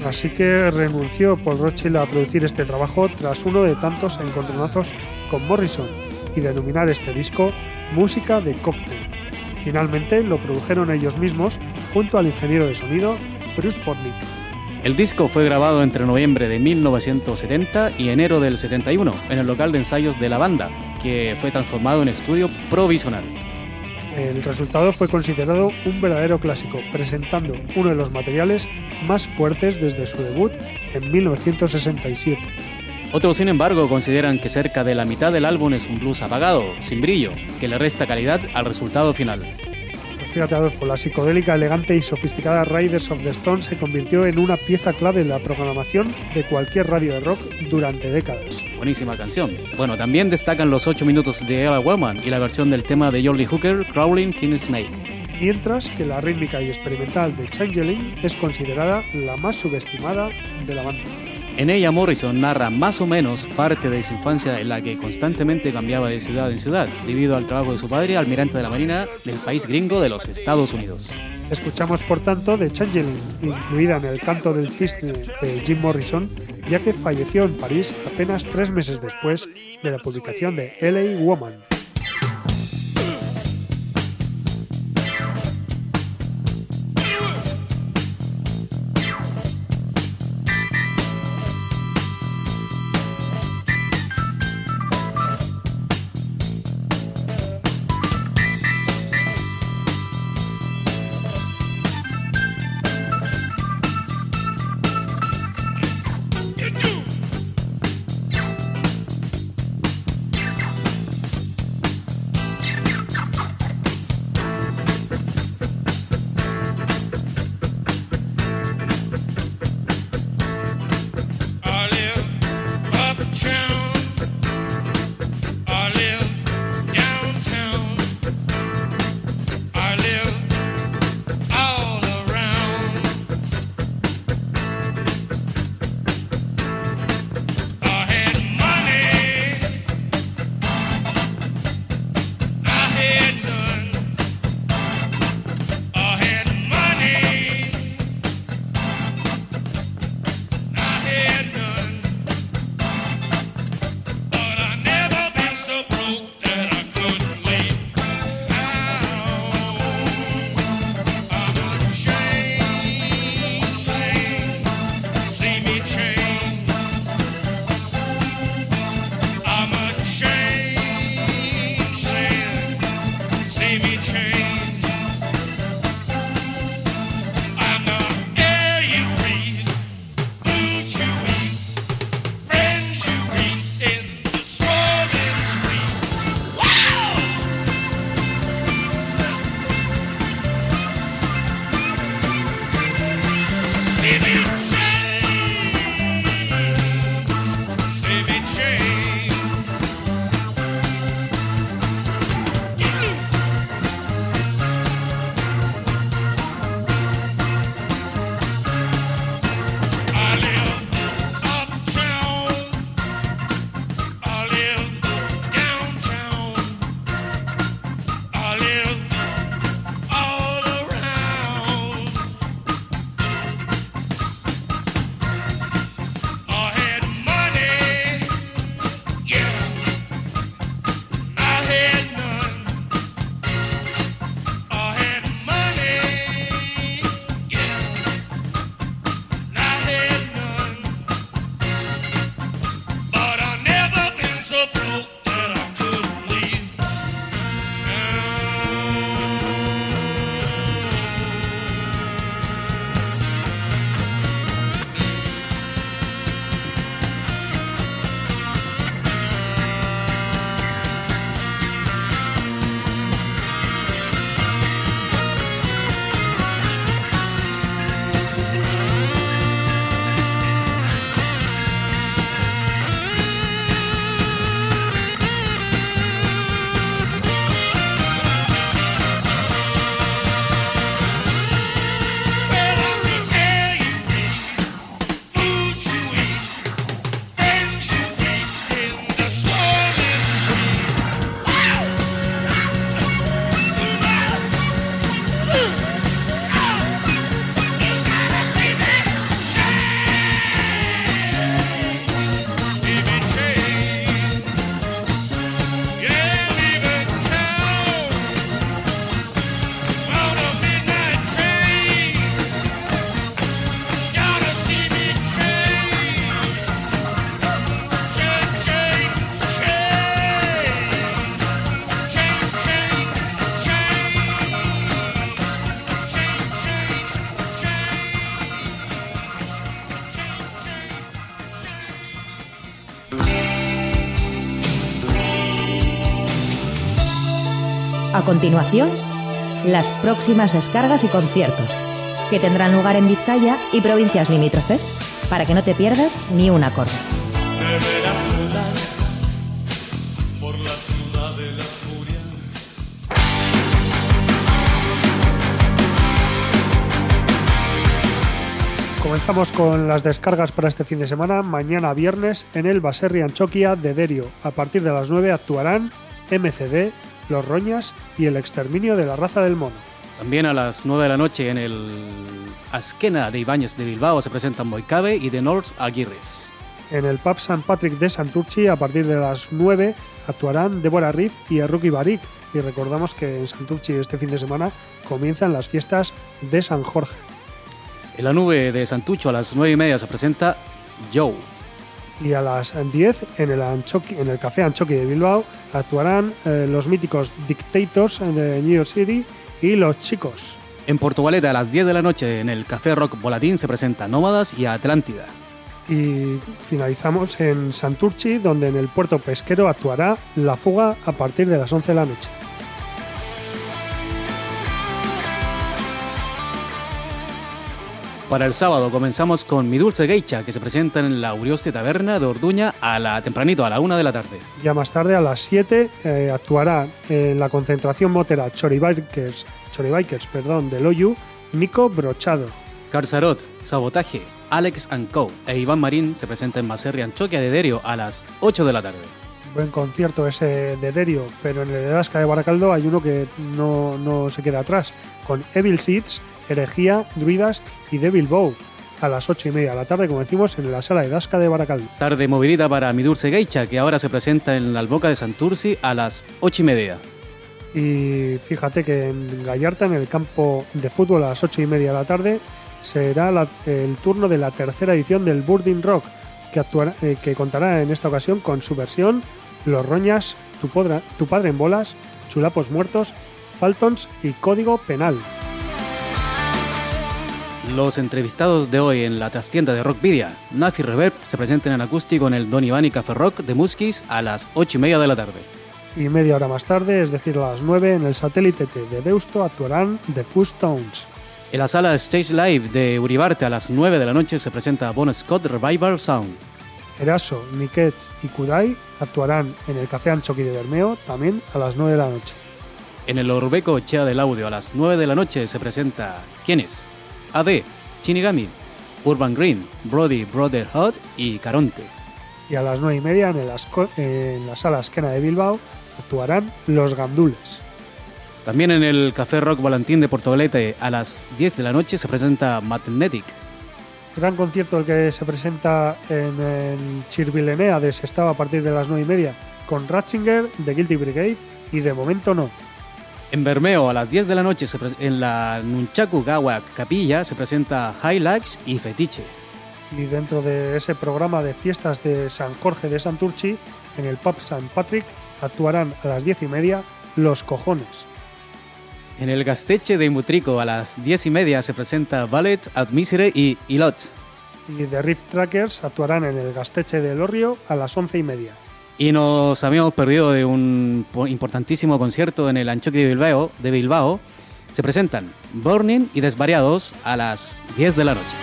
Así que renunció Paul Rothschild a producir este trabajo tras uno de tantos encontronazos con Morrison y denominar este disco Música de Cóctel. Finalmente lo produjeron ellos mismos junto al ingeniero de sonido Bruce Potnick. El disco fue grabado entre noviembre de 1970 y enero del 71 en el local de ensayos de la banda, que fue transformado en estudio provisional. El resultado fue considerado un verdadero clásico, presentando uno de los materiales más fuertes desde su debut en 1967. Otros, sin embargo, consideran que cerca de la mitad del álbum es un blues apagado, sin brillo, que le resta calidad al resultado final. Fíjate Adolfo, la psicodélica, elegante y sofisticada Riders of the Stone se convirtió en una pieza clave en la programación de cualquier radio de rock durante décadas. Buenísima canción. Bueno, también destacan los 8 minutos de Ella Woman y la versión del tema de Jolly Hooker, Crawling King Snake. Mientras que la rítmica y experimental de Changeling es considerada la más subestimada de la banda. En ella Morrison narra más o menos parte de su infancia en la que constantemente cambiaba de ciudad en ciudad, debido al trabajo de su padre, almirante de la Marina del país gringo de los Estados Unidos. Escuchamos por tanto de Changeling, incluida en el canto del cisne de Jim Morrison, ya que falleció en París apenas tres meses después de la publicación de LA Woman. Continuación, las próximas descargas y conciertos, que tendrán lugar en Vizcaya y provincias limítrofes, para que no te pierdas ni un acorde. Comenzamos con las descargas para este fin de semana. Mañana viernes en el Baserri Anchoquia de Derio. A partir de las 9 actuarán MCD, Los Roñas y El Exterminio de la Raza del Mono. También a las 9 de la noche en el Asquena de Ibáñez de Bilbao se presentan Moicabe y The North Aguirres. En el pub San Patrick de Santurchi, a partir de las 9, actuarán Débora Riff y Erruki Barik. Y recordamos que en Santurchi este fin de semana comienzan las fiestas de San Jorge. En la nube de Santucho a las 9 y media se presenta Joe. Y a las 10, en el, Anchoqui- en el Café Anchoqui de Bilbao, actuarán eh, los míticos Dictators de New York City y Los Chicos. En Portugalete a las 10 de la noche en el Café Rock Volatín se presenta Nómadas y Atlántida. Y finalizamos en Santurchi, donde en el puerto pesquero actuará La Fuga a partir de las 11 de la noche. Para el sábado comenzamos con Mi Dulce Geisha, que se presenta en la Urioste Taberna de Orduña a la tempranito, a la 1 de la tarde. Ya más tarde, a las 7, eh, actuará en la concentración motera Choribikers, Choribikers perdón, de Loyu, Nico Brochado. Carzarot, Sabotaje, Alex and Co. e Iván Marín se presenta en Maserri Anchoquia de Derio a las 8 de la tarde. Buen concierto ese de Derio, pero en el de Dasca de Baracaldo hay uno que no, no se queda atrás, con Evil Seeds, Herejía, Druidas y Devil Bow, a las 8 y media de la tarde, como decimos, en la sala de Dasca de Baracaldo. Tarde movidita para Mi Dulce Geisha, que ahora se presenta en la Alboca de Santurci a las 8 y media. Y fíjate que en Gallarta, en el campo de fútbol a las 8 y media de la tarde, será la- el turno de la tercera edición del Birding Rock, que, actuará- eh, que contará en esta ocasión con su versión Los Roñas, tu, podra- tu Padre en Bolas, Chulapos Muertos, Faltons y Código Penal. Los entrevistados de hoy en la trastienda de Rockvidia, Nazi Reverb, se presentan en acústico en el Don Iván Café Rock de Muskis a las 8 y media de la tarde. Y media hora más tarde, es decir, a las 9, en el satélite T de Deusto actuarán The Fuzz Tones. En la sala Stage Live de Uribarte a las 9 de la noche se presenta Bon Scott Revival Sound. Eraso, Niquets y Kudai actuarán en el Café Anchoqui de Bermeo también a las 9 de la noche. En el Orbeco Chea del Audio a las 9 de la noche se presenta ¿Quiénes? AD, Shinigami, Urban Green, Brody Brotherhood y Caronte. Y a las 9 y media en, el Asco- en la sala Esquena de Bilbao actuarán Los Gandules. También en el Café Rock Valentín de Portugalete a las 10 de la noche se presenta Magnetic. Gran concierto el que se presenta en el Chirvilenea de Sestao a partir de las 9 y media con Ratzinger, The Guilty Brigade y de momento no. En Bermeo a las 10 de la noche en la Nunchaku Gawa Capilla se presenta Highlights y Fetiche. Y dentro de ese programa de fiestas de San Jorge de Santurchi, en el pub San Patrick actuarán a las 10 y media Los Cojones. En el Gasteche de Mutrico a las 10 y media se presenta Ballet, Ad Misere y Ilot. Y The Rift Trackers actuarán en el Gasteche de Lorrio a las 11 y media. Y nos habíamos perdido de un po- importantísimo concierto en el Anchoqui de Bilbao, de Bilbao. Se presentan Burning y Desvariados a las 10 de la noche.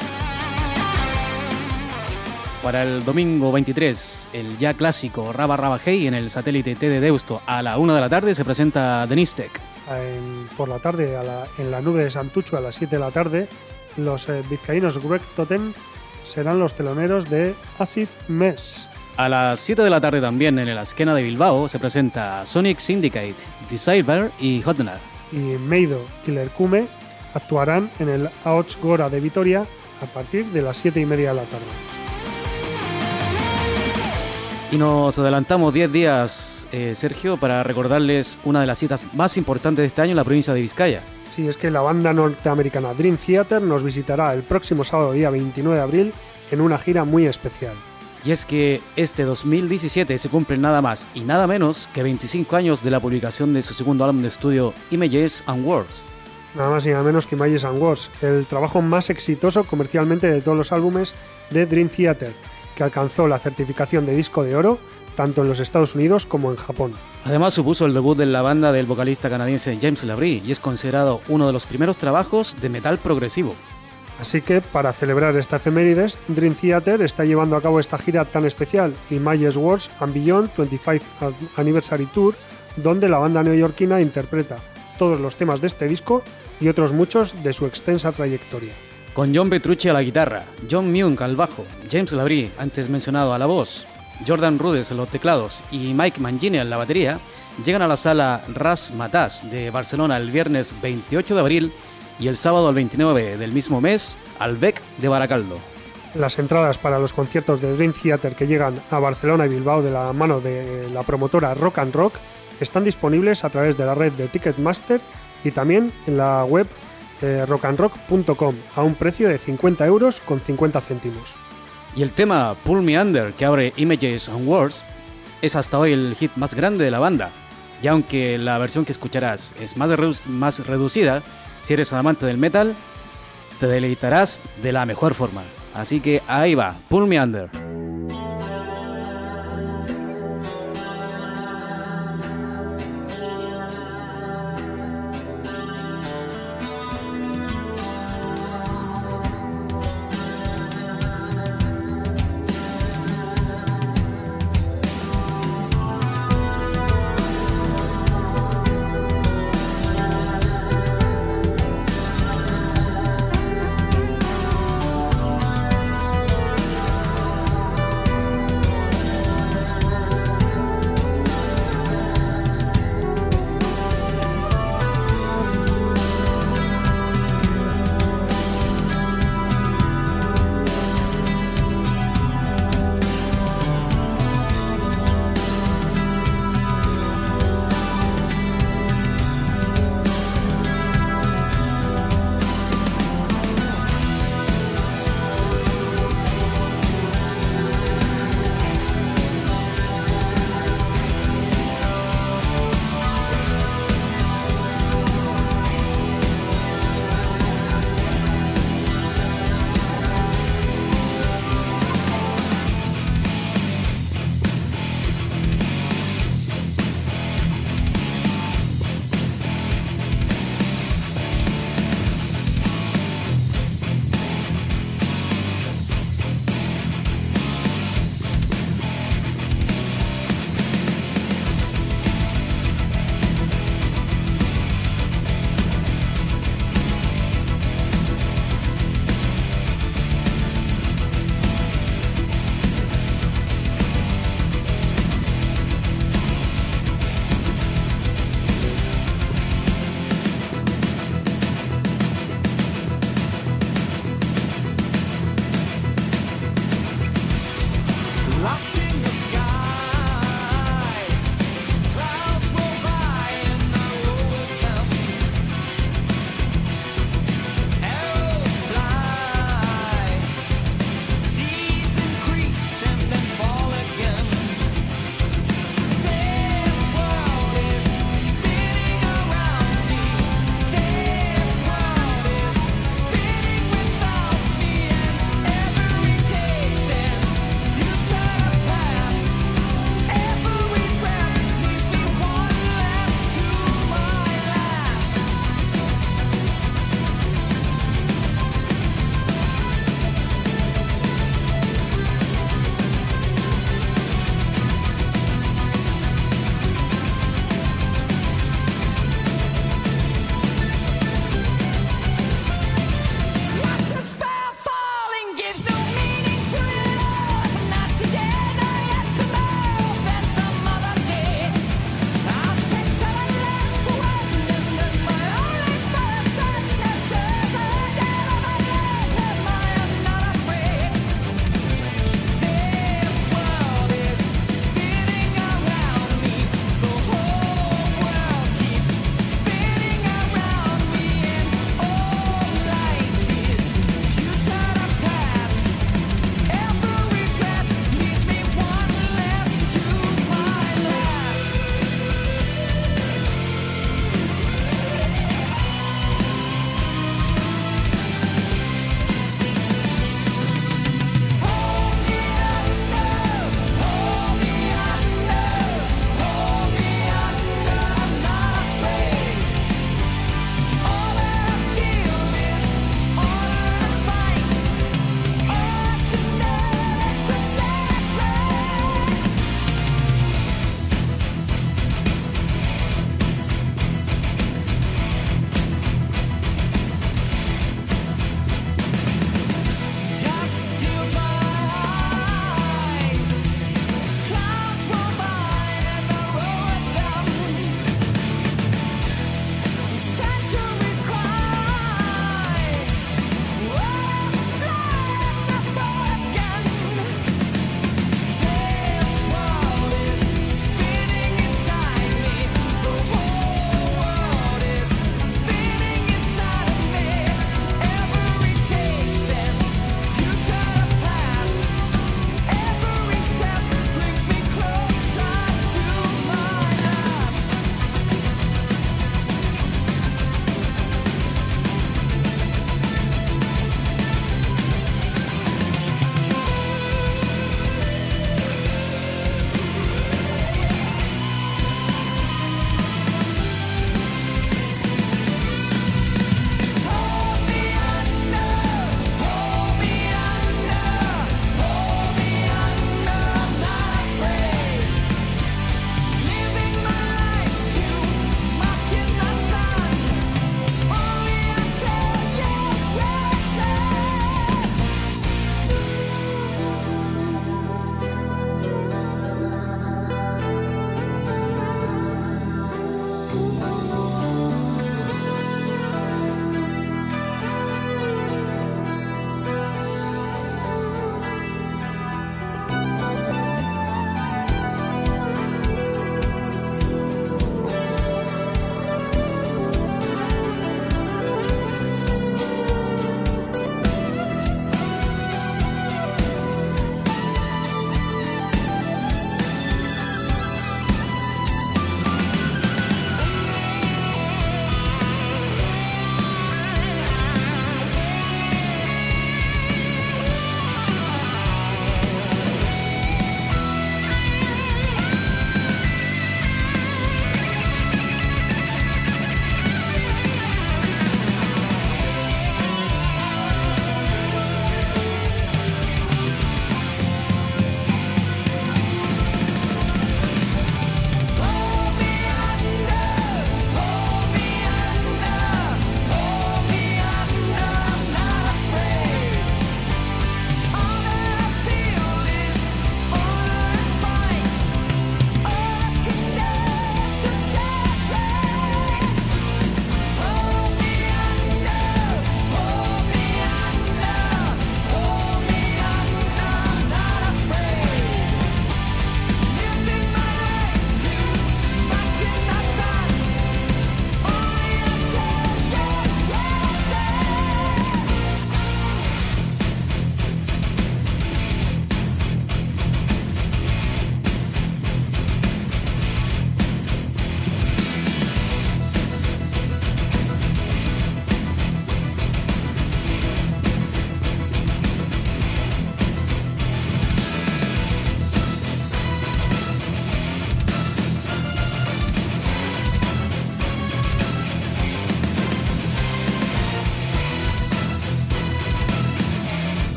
Para el domingo 23, el ya clásico Raba Raba en el satélite T de Deusto a la 1 de la tarde se presenta Denistec. En- por la tarde, en la nube de Santucho a las 7 de la tarde, los eh, vizcaínos Greg Totem serán los teloneros de Acid Mess. A las 7 de la tarde también en el Asquena de Bilbao se presenta Sonic Syndicate, Desire y Hotner. y Meido Killer Kume actuarán en el Aots Gora de Vitoria a partir de las 7 y media de la tarde. Y nos adelantamos 10 días, eh, Sergio, para recordarles una de las citas más importantes de este año en la provincia de Vizcaya. Sí, es que la banda norteamericana Dream Theater nos visitará el próximo sábado día 29 de abril en una gira muy especial. Y es que este 2017 se cumplen nada más y nada menos que 25 años de la publicación de su segundo álbum de estudio Images and Words. Nada más y nada menos que Images and Wars, el trabajo más exitoso comercialmente de todos los álbumes de Dream Theater, que alcanzó la certificación de disco de oro tanto en los Estados Unidos como en Japón. Además supuso el debut de la banda del vocalista canadiense James Labrie y es considerado uno de los primeros trabajos de metal progresivo. Así que, para celebrar esta efemérides, Dream Theater está llevando a cabo esta gira tan especial, Myers Words and Beyond 25 Anniversary Tour, donde la banda neoyorquina interpreta todos los temas de este disco y otros muchos de su extensa trayectoria. Con John Petrucci a la guitarra, John Myung al bajo, James Labrie, antes mencionado, a la voz, Jordan Rudess a los teclados y Mike Mangini en la batería, llegan a la sala Ras Matas de Barcelona el viernes 28 de abril y el sábado el 29 del mismo mes al BEC de Baracaldo. Las entradas para los conciertos de Dream Theater que llegan a Barcelona y Bilbao de la mano de la promotora Rock and Rock están disponibles a través de la red de Ticketmaster y también en la web eh, rockandrock.com a un precio de 50 euros con 50 céntimos. Y el tema Pull Me Under, que abre Images and Words, es hasta hoy el hit más grande de la banda. Y aunque la versión que escucharás es más, redu- más reducida, si eres amante del metal, te deleitarás de la mejor forma. Así que ahí va, Pull Me Under.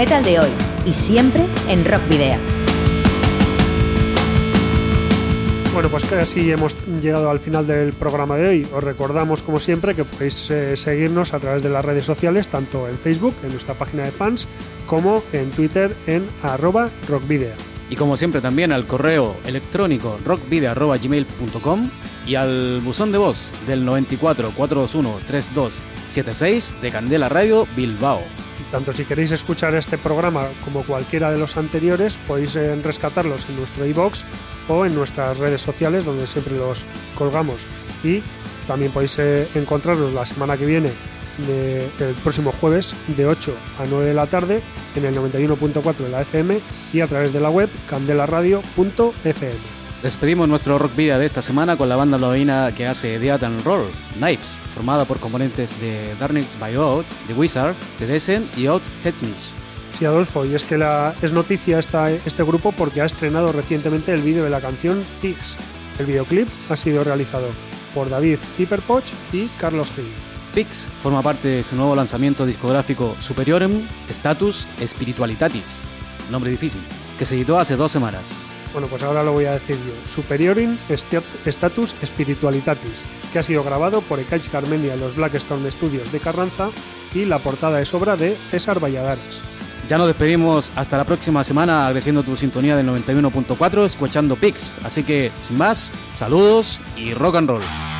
Metal de hoy y siempre en Rock Video. Bueno, pues casi hemos llegado al final del programa de hoy. Os recordamos, como siempre, que podéis eh, seguirnos a través de las redes sociales, tanto en Facebook, en nuestra página de fans, como en Twitter en arroba rockvidea. Y como siempre también al correo electrónico rockvideo.gmail.com y al buzón de voz del 94 421 3276 de Candela Radio Bilbao. Tanto si queréis escuchar este programa como cualquiera de los anteriores, podéis eh, rescatarlos en nuestro iBox o en nuestras redes sociales, donde siempre los colgamos. Y también podéis eh, encontrarnos la semana que viene, el próximo jueves, de 8 a 9 de la tarde, en el 91.4 de la FM y a través de la web candelaradio.fm. Despedimos nuestro rock vida de esta semana con la banda lovaina que hace Death and Roll, Knives, formada por componentes de Darnix by Out, The Wizard, The Descent y Out Hedges. Sí, Adolfo, y es que la, es noticia esta, este grupo porque ha estrenado recientemente el vídeo de la canción Pigs. El videoclip ha sido realizado por David Piperpoch y Carlos Gil. Pix forma parte de su nuevo lanzamiento discográfico Superiorem Status Spiritualitatis, nombre difícil, que se editó hace dos semanas. Bueno, pues ahora lo voy a decir yo. Superiorin Status Spiritualitatis, que ha sido grabado por Ekaich Carmenia en los Blackstone Studios de Carranza y la portada es obra de César Valladares. Ya nos despedimos hasta la próxima semana agradeciendo tu sintonía del 91.4 escuchando Pix. Así que, sin más, saludos y rock and roll.